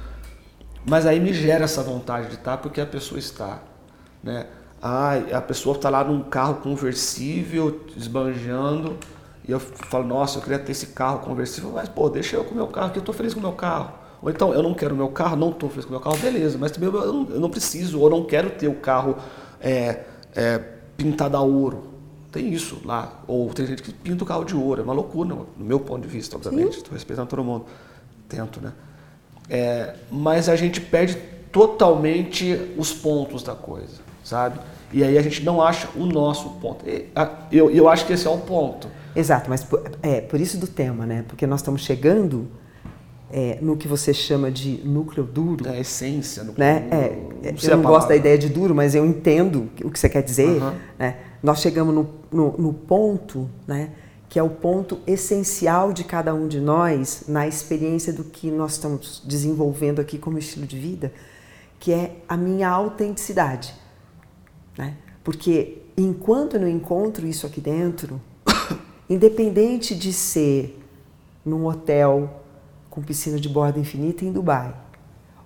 Mas aí me gera essa vontade de estar porque a pessoa está. Né? Ah, a pessoa está lá num carro conversível, esbanjando, e eu falo, nossa, eu queria ter esse carro conversível, mas pô, deixa eu com o meu carro, que eu estou feliz com o meu carro. Ou então, eu não quero o meu carro, não estou feliz com o meu carro, beleza, mas também eu não, eu não preciso, ou não quero ter o carro é, é, pintado a ouro. Tem isso lá. Ou tem gente que pinta o carro de ouro, é uma loucura, no meu ponto de vista, obviamente. Estou respeitando todo mundo. Tento, né? É, mas a gente perde totalmente os pontos da coisa, sabe? E aí a gente não acha o nosso ponto. Eu, eu acho que esse é o ponto. Exato, mas por, é por isso do tema, né? Porque nós estamos chegando é, no que você chama de núcleo duro. É a essência. Núcleo né? Duro, é, não eu não gosto da ideia de duro, mas eu entendo o que você quer dizer. Uhum. Né? Nós chegamos no, no, no ponto, né? que é o ponto essencial de cada um de nós na experiência do que nós estamos desenvolvendo aqui como estilo de vida, que é a minha autenticidade. Né? Porque enquanto eu não encontro isso aqui dentro, independente de ser num hotel com piscina de borda infinita em Dubai,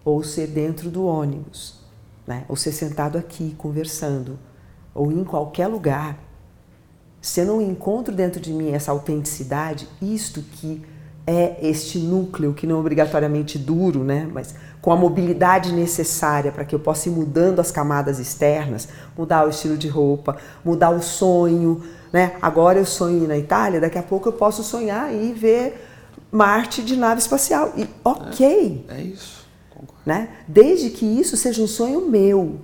ou ser dentro do ônibus, né? ou ser sentado aqui conversando, ou em qualquer lugar, se eu não encontro dentro de mim essa autenticidade, isto que é este núcleo que não é obrigatoriamente duro, né, mas com a mobilidade necessária para que eu possa ir mudando as camadas externas, mudar o estilo de roupa, mudar o sonho, né? Agora eu sonho ir na Itália, daqui a pouco eu posso sonhar e ver Marte de nave espacial. E ok. É, é isso. Concordo. Né? Desde que isso seja um sonho meu.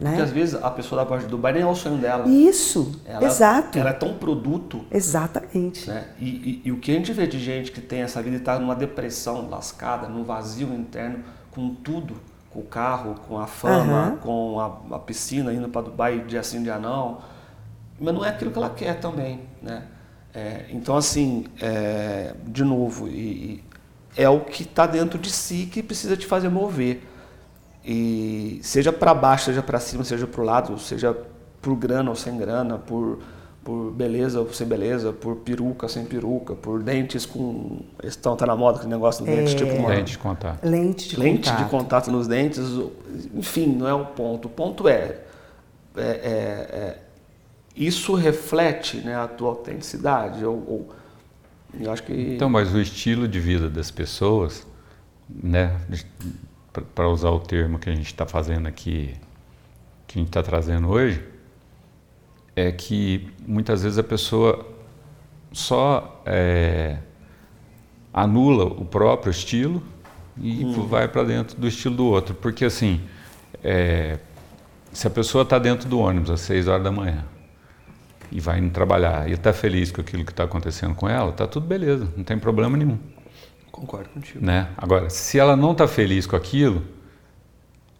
Né? Porque às vezes a pessoa da parte do Dubai nem é o sonho dela. Isso, ela, exato. Ela é tão produto. Exatamente. Né? E, e, e, o que a gente vê de gente que tem essa vida e está numa depressão lascada, num vazio interno, com tudo, com o carro, com a fama, uhum. com a, a, piscina, indo para Dubai dia sim, dia não, mas não é aquilo que ela quer também, né? É, então, assim, é, de novo, e, é o que está dentro de si que precisa te fazer mover. E seja para baixo, seja para cima, seja para o lado, seja por grana ou sem grana, por, por beleza ou sem beleza, por peruca sem peruca, por dentes com. Estão tá na moda que negócio de dentes, é... tipo uma. Lente de contato. Lente de lente contato. de contato nos dentes. Enfim, não é o ponto. O ponto é, é, é, é isso reflete né, a tua autenticidade. Ou, ou, eu acho que... Então, mas o estilo de vida das pessoas, né, para usar o termo que a gente está fazendo aqui, que a gente está trazendo hoje, é que muitas vezes a pessoa só é, anula o próprio estilo e hum. vai para dentro do estilo do outro. Porque assim, é, se a pessoa está dentro do ônibus às 6 horas da manhã e vai trabalhar e está feliz com aquilo que está acontecendo com ela, está tudo beleza, não tem problema nenhum. Concordo contigo. Né? Agora, se ela não está feliz com aquilo,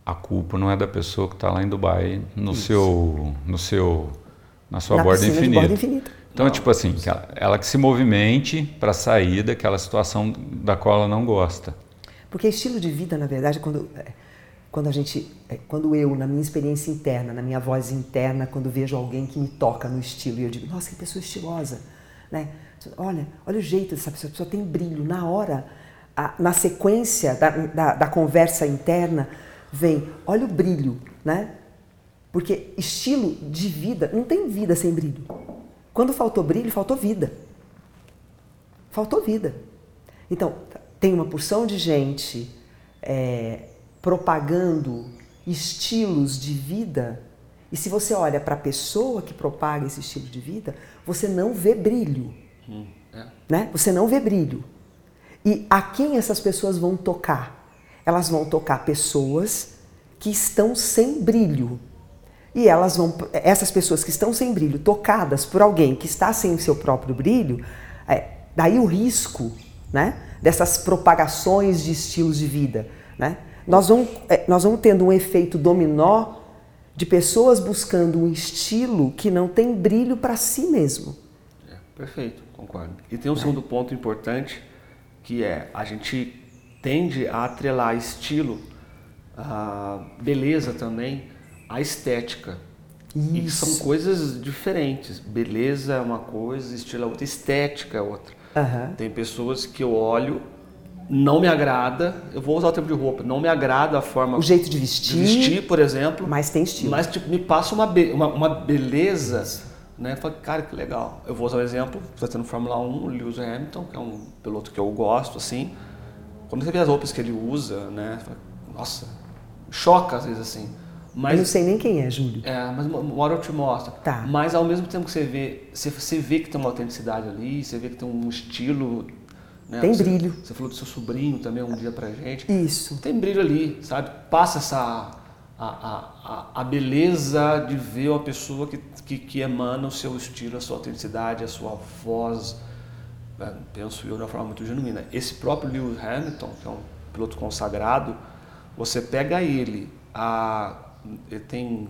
a culpa não é da pessoa que está lá em Dubai no seu, no seu, na sua na borda, infinita. borda infinita. Então, não, tipo assim, ela, ela que se movimente para sair daquela situação da qual ela não gosta. Porque estilo de vida, na verdade, quando é, quando a gente, é, quando eu, na minha experiência interna, na minha voz interna, quando vejo alguém que me toca no estilo e eu digo, nossa, que pessoa estilosa, né? Olha, olha o jeito dessa pessoa, a pessoa tem brilho. Na hora, a, na sequência da, da, da, conversa interna, vem, olha o brilho, né? Porque estilo de vida, não tem vida sem brilho. Quando faltou brilho, faltou vida. Faltou vida. Então, tem uma porção de gente é, propagando estilos de vida. E se você olha para a pessoa que propaga esse estilo de vida, você não vê brilho. Hum, é. né? Você não vê brilho. E a quem essas pessoas vão tocar? Elas vão tocar pessoas que estão sem brilho. E elas vão, essas pessoas que estão sem brilho, tocadas por alguém que está sem o seu próprio brilho, é, daí o risco, né, dessas propagações de estilos de vida, né? Nós vamos, é, nós vamos tendo um efeito dominó de pessoas buscando um estilo que não tem brilho para si mesmo. É, perfeito. Concordo. E tem um segundo ponto importante que é a gente tende a atrelar estilo, a beleza também, à estética. Isso. E são coisas diferentes. Beleza é uma coisa, estilo é outra, estética é outra. Uhum. Tem pessoas que eu olho, não me agrada, eu vou usar o termo de roupa, não me agrada a forma. O jeito de vestir. De vestir, por exemplo. Mas tem estilo. Mas tipo, me passa uma, be uma, uma beleza né? Falei, cara, que legal. Eu vou usar um exemplo, está tendo Fórmula 1, o Lewis Hamilton, que é um piloto que eu gosto, assim. Quando você vê as roupas que ele usa, né? Fala, Nossa, choca às vezes assim. Mas, eu não sei nem quem é, Júlio. É, mas uma uma hora eu te mostro. Tá. Mas ao mesmo tempo que você vê, você, você vê que tem uma autenticidade ali, você vê que tem um estilo. Né? Tem Você- brilho. Você falou do seu sobrinho também um dia pra gente. Isso. Tem brilho ali, sabe? Passa essa. A, a, a, beleza de ver uma pessoa que, que, que emana o seu estilo, a sua autenticidade, a sua voz. é, penso eu de uma forma muito genuína. Esse próprio Lewis Hamilton, que é um piloto consagrado, você pega ele, a, ele tem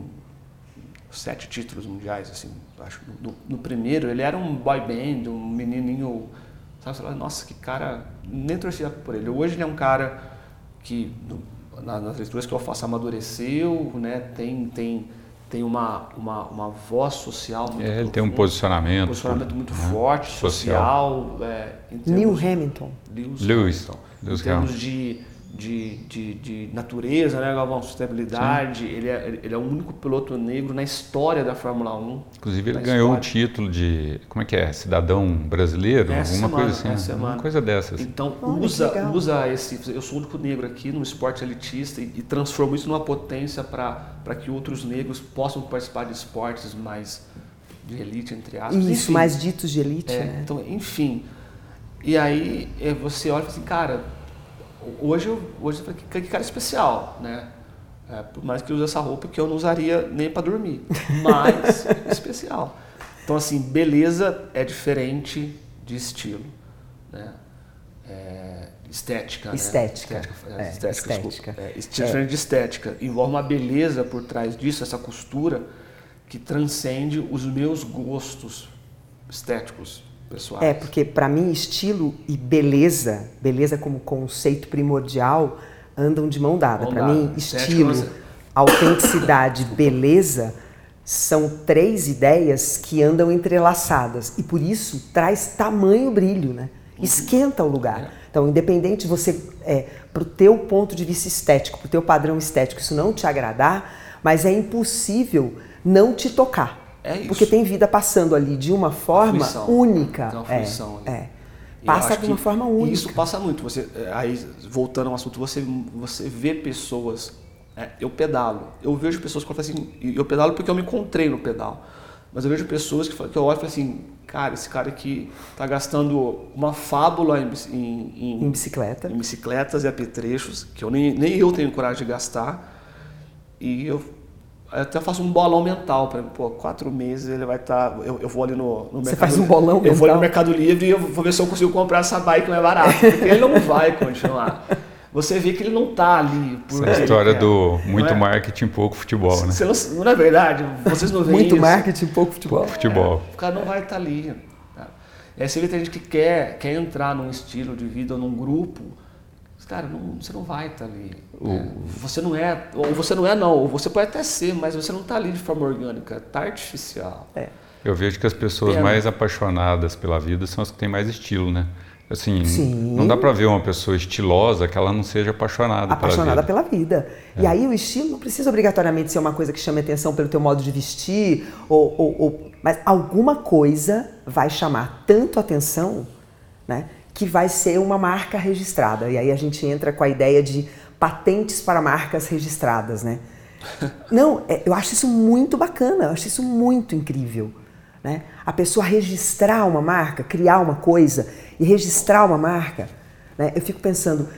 sete títulos mundiais, assim, acho. No, no primeiro, ele era um boy band, um menininho, sabe, nossa, que cara, nem torcia por ele. Hoje ele é um cara que, na- nas leituras que eu faço, amadureceu, né, tem, tem, tem uma, uma, uma voz social muito É, ele tem um posicionamento. um posicionamento muito né, forte, social. social, é, Neil termos- Hamilton. Lewis, Lewis. Lewis em termos Hamilton. de, de, de, de natureza, né, Galvão? Sustentabilidade, ele é, ele é o único piloto negro na história da Fórmula 1. Inclusive ele ganhou o história. título de, como é que é, cidadão brasileiro, Essa alguma semana, coisa assim, essa alguma semana. coisa dessas. Então que usa, usa esse. Eu sou o único negro aqui no esporte elitista e, e transforma isso numa potência para que outros negros possam participar de esportes mais de elite, entre aspas. Isso, Enfim, mais ditos de elite, É, né? Então, enfim. E aí é, você olha e fala assim, cara, hoje eu, hoje eu falei, que, que cara especial, né? É, por mais que use essa roupa que eu não usaria nem para dormir, mas especial. Então assim, beleza é diferente de estilo, né? É, estética, né? Estética. estética, É, estética, estética. É, esti- diferente de estética. Envolve uma beleza por trás disso, essa costura que transcende os meus gostos estéticos pessoais. É, porque para mim estilo e beleza, beleza como conceito primordial, andam de mão dada. Para mim, estilo, mas- autenticidade, beleza são três ideias que andam entrelaçadas e por isso traz tamanho brilho, né? Esquenta o lugar. Então, independente de você, é, pro teu ponto de vista estético, pro teu padrão estético, isso não te agradar, mas é impossível não te tocar. É isso. Porque tem vida passando ali de uma forma Fruição. única. Tem uma é, fruição é. E Passa eu acho de uma forma única. Isso passa muito. Você, é, aí, voltando ao assunto, você, você vê pessoas. é, eu pedalo. Eu vejo pessoas que falam assim. Eu pedalo porque eu me encontrei no pedal. Mas eu vejo pessoas que, que eu olho e falo assim: cara, esse cara aqui tá gastando uma fábula em, em, Em bicicleta. em bicicletas e apetrechos, que eu nem, nem eu tenho coragem de gastar. E eu eu até faço um bolão mental para pô, quatro meses ele vai estar. eu, eu vou ali no, no Você mercado. faz um bolão Eu vou ali mental? no Mercado Livre e eu vou ver se eu consigo comprar essa bike mais barata. Porque ele não vai continuar. Você vê que ele não tá ali. Essa porque é a história quer. do muito é? marketing, pouco futebol, né? Você não, não é verdade? Vocês não veem Muito isso. marketing, pouco futebol. Futebol. O cara não vai estar ali. Tá? E aí você vê que tem gente que quer, quer entrar num estilo de vida, num grupo. Cara, não- você não vai estar ali. né? Você não é, ou você não é não, ou você pode até ser, mas você não está ali de forma orgânica, tá artificial. É. Eu vejo que as pessoas Pena. mais apaixonadas pela vida são as que têm mais estilo, né? Assim, Sim. não dá pra ver uma pessoa estilosa que ela não seja apaixonada, apaixonada pela pela vida. E aí o estilo não precisa obrigatoriamente ser uma coisa que chame atenção pelo teu modo de vestir, ou, ou- ou- mas alguma coisa vai chamar tanto atenção, né, que vai ser uma marca registrada. E aí a gente entra com a ideia de patentes para marcas registradas, né? Não, é, eu acho isso muito bacana, eu acho isso muito incrível. Né? A pessoa registrar uma marca, criar uma coisa e registrar uma marca. Né? Eu fico pensando,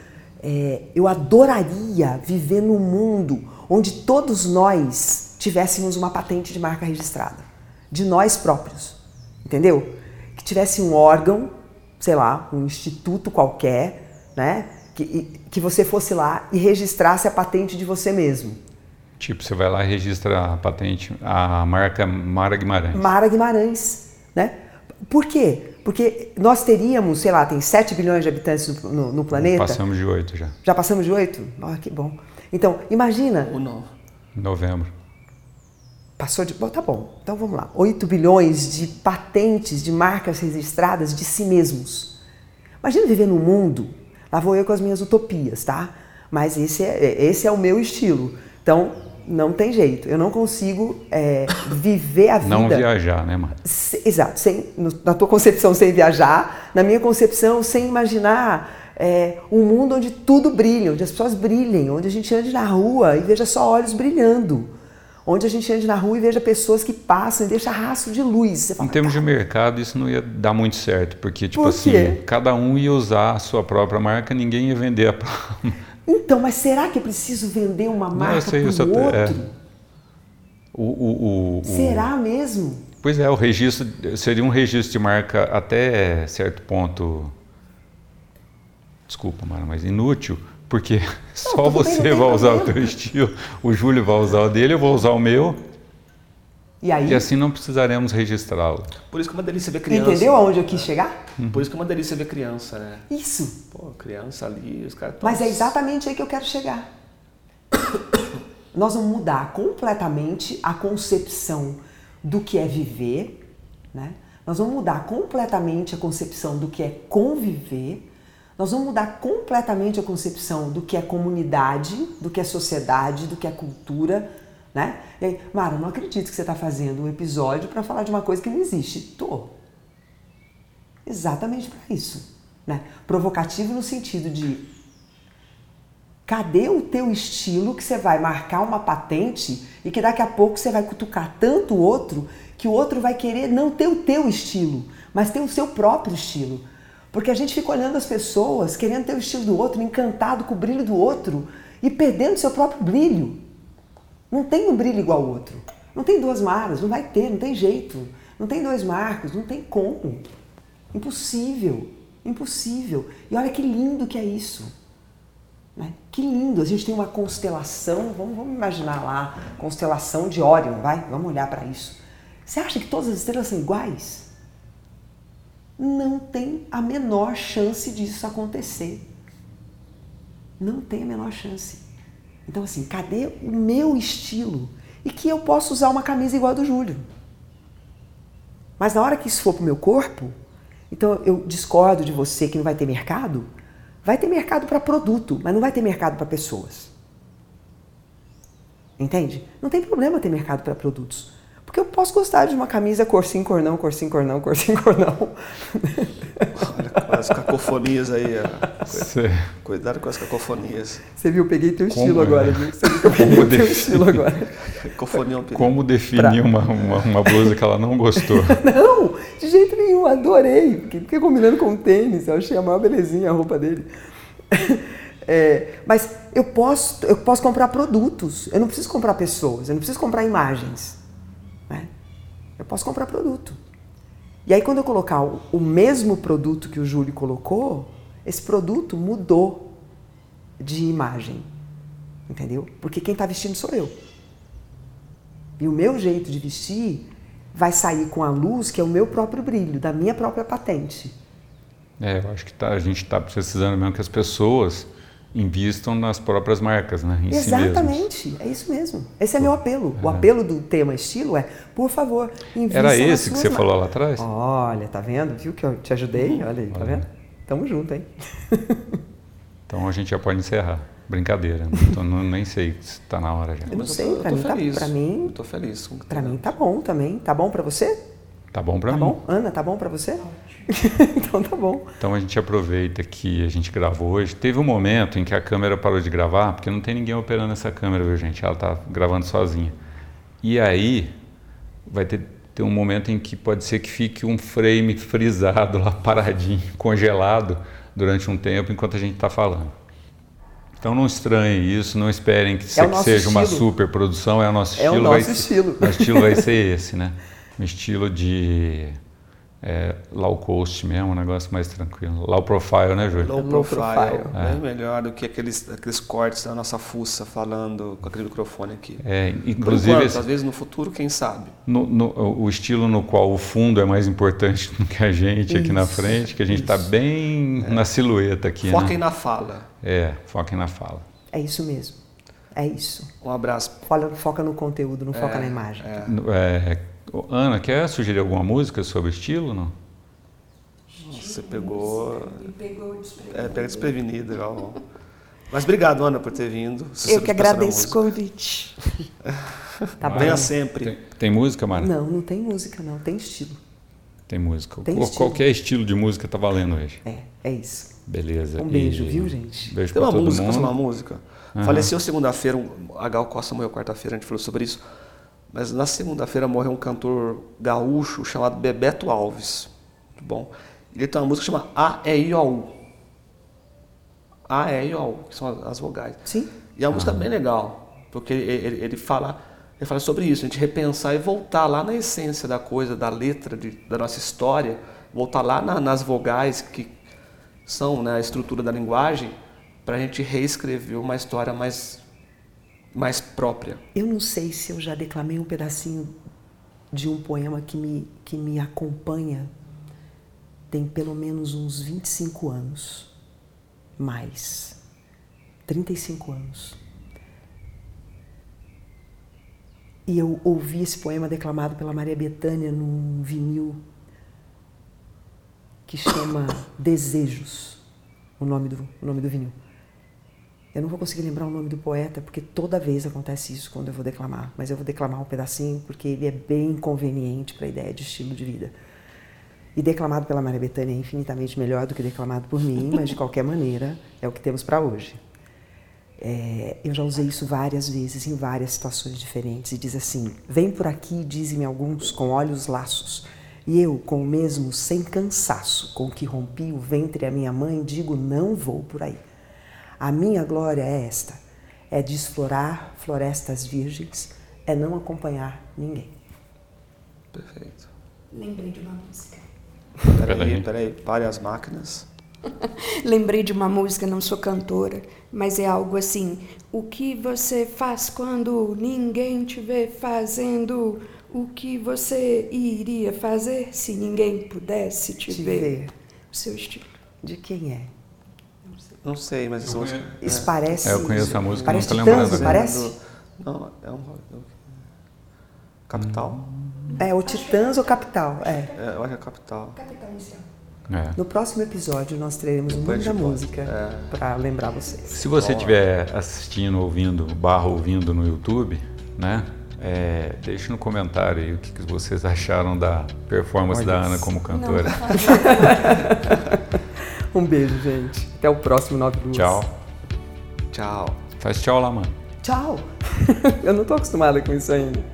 é, eu adoraria viver num mundo onde todos nós tivéssemos uma patente de marca registrada, de nós próprios, entendeu? Que tivesse um órgão, sei lá, um instituto qualquer, né? Que, que você fosse lá e registrasse a patente de você mesmo. Tipo, você vai lá e registra a patente, a marca Mara Guimarães. Mara Guimarães, né? Por quê? Porque nós teríamos, sei lá, tem 7 bilhões de habitantes no, no- no planeta. Passamos de oito já, Já passamos de 8? Ah, que bom. Então, imagina, Ou não. em novembro. Passou de. Bom, tá bom, então vamos lá. 8 bilhões de patentes, de marcas registradas de si mesmos. Imagina viver num mundo, lá vou eu com as minhas utopias, tá? Mas esse é, esse é o meu estilo. Então, não tem jeito. Eu não consigo é, viver a vida. Não viajar, né, Mara? Se, exato. Sem, no, na tua concepção, sem viajar. Na minha concepção, sem imaginar é, um mundo onde tudo brilha, onde as pessoas brilhem, onde a gente ande na rua e veja só olhos brilhando. Onde a gente ande na rua e veja pessoas que passam e deixa rastro de luz. Fala, em termos de mercado, isso não ia dar muito certo, porque, tipo Por assim, cada um ia usar a sua própria marca, ninguém ia vender a Então, mas será que eu preciso vender uma marca para o outro? É. O, o, o, será mesmo? Pois é, o registro seria um registro de marca até certo ponto. Desculpa, Mara, mas inútil, porque não, só você bem, vai usar problema. o teu estilo, o Júlio vai usar o dele, eu vou usar o meu. E, aí? e assim não precisaremos registrá-lo. Por isso que é uma delícia ver criança. Entendeu aonde eu quis chegar? Uhum. Por isso que é uma delícia ver criança, né? Isso. Pô, criança ali, os caras Mas é exatamente aí que eu quero chegar. Nós vamos mudar completamente a concepção do que é viver, né? Nós vamos mudar completamente a concepção do que é conviver. Nós vamos mudar completamente a concepção do que é comunidade, do que é sociedade, do que é cultura, né? E aí, Mara, não acredito que você está fazendo um episódio para falar de uma coisa que não existe. Tô. Exatamente para isso. Né? Provocativo no sentido de cadê o teu estilo que você vai marcar uma patente e que daqui a pouco você vai cutucar tanto o outro que o outro vai querer não ter o teu estilo, mas ter o seu próprio estilo. Porque a gente fica olhando as pessoas, querendo ter o estilo do outro, encantado com o brilho do outro e perdendo seu próprio brilho. Não tem um brilho igual ao outro. Não tem duas maras, não vai ter, não tem jeito. Não tem dois marcos, não tem como. Impossível, impossível. E olha que lindo que é isso. Né? Que lindo, a gente tem uma constelação, vamos, vamos imaginar lá, constelação de Órion, vai? Vamos olhar para isso. Você acha que todas as estrelas são iguais? Não tem a menor chance disso acontecer. Não tem a menor chance. Então, assim, cadê o meu estilo? E que eu posso usar uma camisa igual a do Júlio. Mas na hora que isso for para o meu corpo, então eu discordo de você que não vai ter mercado. Vai ter mercado para produto, mas não vai ter mercado para pessoas. Entende? Não tem problema ter mercado para produtos. Porque eu posso gostar de uma camisa cor sim, cor não, cor sim, cor não, cor sim, cor não. Olha as cacofonias aí. Cuidado com as cacofonias. Você viu, eu peguei teu estilo Como, agora, é? viu? Você viu que eu peguei Como teu estilo agora. Cacofonia é Como definir pra... uma, uma, uma, blusa que ela não gostou? não, de jeito nenhum, adorei. Fiquei combinando com o tênis, eu achei a maior belezinha a roupa dele. É, mas eu posso, eu posso comprar produtos, eu não preciso comprar pessoas, eu não preciso comprar imagens. Né? Eu posso comprar produto. E aí, quando eu colocar o, mesmo produto que o Júlio colocou, esse produto mudou de imagem. Entendeu? Porque quem está vestindo sou eu. E o meu jeito de vestir vai sair com a luz que é o meu próprio brilho, da minha própria patente. É, eu acho que tá, a gente está precisando mesmo que as pessoas invistam nas próprias marcas, né? Em Exatamente, si é isso mesmo. Esse é meu apelo. O é. apelo do tema estilo é, por favor, invista Era esse que você marcas. falou lá atrás? Olha, tá vendo? Viu que eu te ajudei? Olha aí, tá vendo? Tamo junto, hein? então a gente já pode encerrar. Brincadeira, então, não, nem sei se está na hora já. Eu não sei, para mim. Tá, pra mim, eu tô feliz. Para mim tá bom também. Tá bom para você? Tá bom para tá mim. Bom? Ana, tá bom para você? então tá bom. Então a gente aproveita que a gente gravou hoje. Teve um momento em que a câmera parou de gravar, porque não tem ninguém operando essa câmera, viu, gente? Ela tá gravando sozinha. E aí vai ter, ter um momento em que pode ser que fique um frame frisado lá, paradinho, congelado, durante um tempo, enquanto a gente está falando. Então não estranhem isso, não esperem que, é seja estilo. uma super produção, é o nosso é estilo. O nosso vai, estilo. Nosso estilo vai ser esse, né? Um estilo de é, low cost mesmo, um negócio mais tranquilo. Low profile, né, Júlio? Low profile. É. Bem melhor do que aqueles, aqueles cortes da nossa fuça falando com aquele microfone aqui. É, inclusive. Enquanto, esse, às vezes no futuro, quem sabe? No, no, o estilo no qual o fundo é mais importante do que a gente isso, aqui na frente, que a gente está bem é. na silhueta aqui. Foquem né? na fala. É, foquem na fala. É isso mesmo. É isso. Um abraço. Foca, foca no conteúdo, não foca é, na imagem. É. é Ana, quer sugerir alguma música sobre estilo, não? Você pegou... Me pegou desprevenido. É, pega desprevenido, Mas obrigado, Ana, por ter vindo. Eu que agradeço o convite. Tá bom. Venha sempre. Tem, tem música, Mara? Não, não tem música, não. Tem estilo. Tem música. Tem estilo. Qualquer estilo de música tá valendo hoje. É, é isso. Beleza. Um beijo, E- viu, gente? Beijo Tem pra uma todo música, mundo. uma música? Faleceu segunda-feira, um- a Gal Costa morreu quarta-feira, a gente falou sobre isso. Mas na segunda-feira morreu um cantor gaúcho chamado Bebeto Alves. Muito bom. Ele tem uma música que chama A, E, I, O, U. A, E, I, O, U, que são as, as vogais. Sim. E é uma música bem legal, porque ele, ele- ele fala, ele fala sobre isso, a gente repensar e voltar lá na essência da coisa, da letra, de- da nossa história, voltar lá na- nas vogais que são né, a estrutura da linguagem, para a gente reescrever uma história mais, mais própria. Eu não sei se eu já declamei um pedacinho de um poema que me, que me acompanha tem pelo menos uns 25 anos. Mais. 35 anos. E eu ouvi esse poema declamado pela Maria Bethânia num vinil que chama Desejos, o nome do, o nome do vinil. Eu não vou conseguir lembrar o nome do poeta, porque toda vez acontece isso quando eu vou declamar. Mas eu vou declamar um pedacinho, porque ele é bem conveniente para a ideia de estilo de vida. E declamado pela Maria Bethânia é infinitamente melhor do que declamado por mim, mas de qualquer maneira é o que temos para hoje. É, eu já usei isso várias vezes, em várias situações diferentes, e diz assim: Vem por aqui, dizem-me alguns, com olhos laços, e eu, com o mesmo, sem cansaço, com que rompi o ventre a minha mãe, digo: Não vou por aí. A minha glória é esta: é desflorar florestas virgens, é não acompanhar ninguém. Perfeito. Lembrei de uma música. Peraí, Peraí. peraí, pare as máquinas. Lembrei de uma música, não sou cantora, mas é algo assim: O que você faz quando ninguém te vê fazendo? O que você iria fazer se ninguém pudesse te, Te ver? ver. O seu estilo. De quem é? Não sei, mas essa música. Isso parece. É, eu conheço a música, parece não tô lembrando Titãs, agora. parece? Não, é um. Capital? É, o Titãs ou Capital? É. É, eu acho que é capital. É. No próximo episódio nós teremos o Depois nome da a gente música É. para lembrar vocês. Se você estiver assistindo, ouvindo, barra ouvindo no YouTube, né? É, deixe no comentário aí o que, que vocês acharam da performance Olha da Ana isso. como cantora. Um beijo, gente. Até o próximo Nove Luz. Tchau. Tchau. Faz tchau lá, mano. Tchau. Eu não tô acostumada com isso ainda.